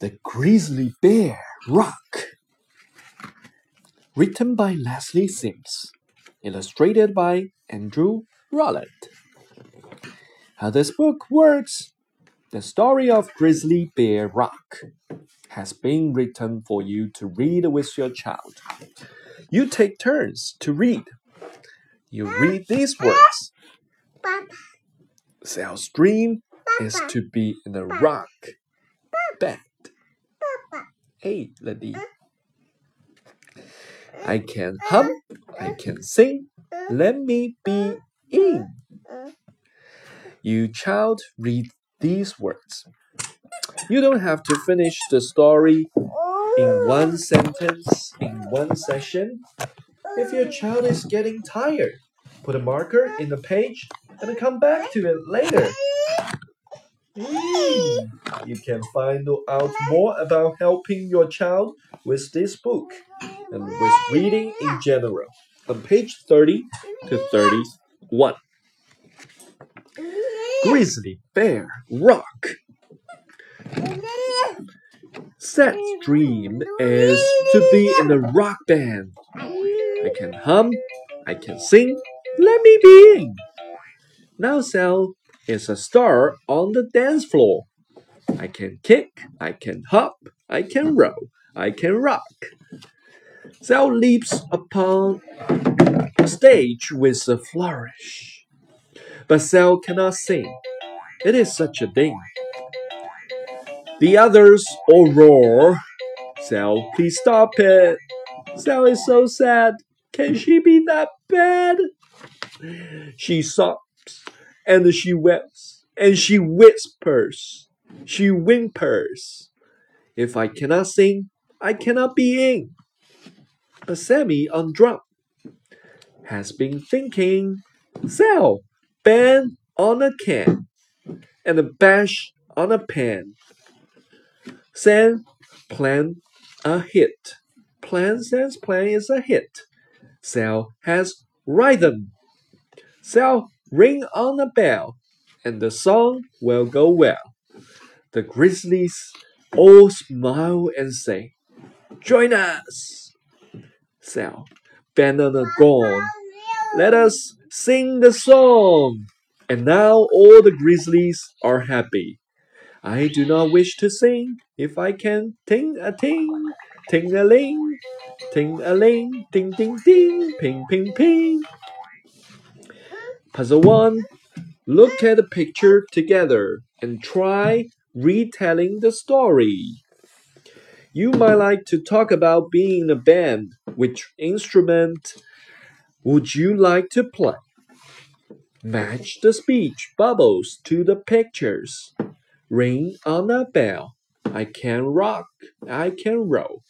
The Grizzly Bear Rock. Written by Lesley Sims. Illustrated by Andrew Rowland. How this book works. The story of Grizzly Bear Rock has been written for you to read with your child. You take turns to read. You read these words. Sal's dream is to be in a rock bed. Hey, lady. Eh? Eh? I can eh? hum, I can sing. Let me be in. You child read these words. You don't have to finish the story in oh. one sentence, in one session. If your child is getting tired, put a marker in the page and come back to it later. You can find out more about helping your child with this book and with reading in general on page 30 to 31. Grizzly Bear Rock. Seth's dream is to be in a rock band. I can hum, I can sing, let me be in. Now Sal is a star on the dance floor. I can kick, I can hop, I can roll, I can rock. Sal leaps upon the stage with a flourish. But Sal cannot sing. It is such a thing. The others all roar. Sal, please stop it. Sal is so sad. Can she be that bad? She sobs and she weeps and she whispers. She whimpers. If I cannot sing, I cannot be in. But Sammy on drum has been thinking, Sal, bang on a can and a bash on a pan. Sam plan a hit. Plan Sam's plan is a hit. Sal has rhythm. Sal ring on a bell, and the song will go well. The grizzlies all smile and say, Join us! Sal, banana gone. Let us sing the song. And now all the grizzlies are happy. I do not wish to sing if I can ting a ting, ting a ling, ting a ling, ding ding ding, ping ping ping. Puzzle 1. Look at the picture together and try retelling the story. You might like to talk about being in a band. Which instrument would you like to play? Match the speech bubbles to the pictures. Ring on a bell. I can rock. I can roll.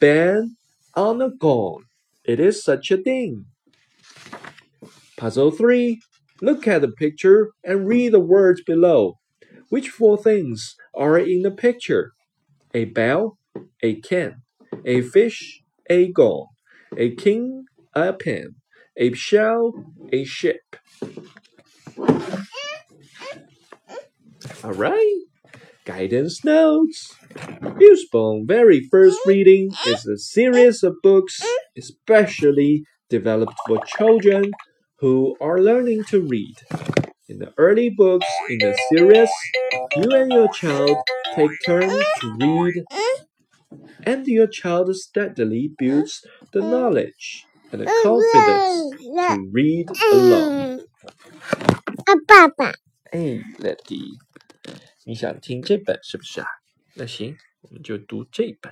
Bang on a gong. It is such a thing. Puzzle 3. Look at the picture and read the words below. Which four things are in the picture? A bell, a can, a fish, a gong, a king, a pen, a shell, a ship. Alright, guidance notes. Usborne very first reading is a series of books especially developed for children who are learning to read. In the early books in the series, you and your child take turns to read, and your child steadily builds the knowledge and the confidence to read alone. 啊，爸爸，哎，Letty，你想听这本是不是啊？那行，我们就读这本。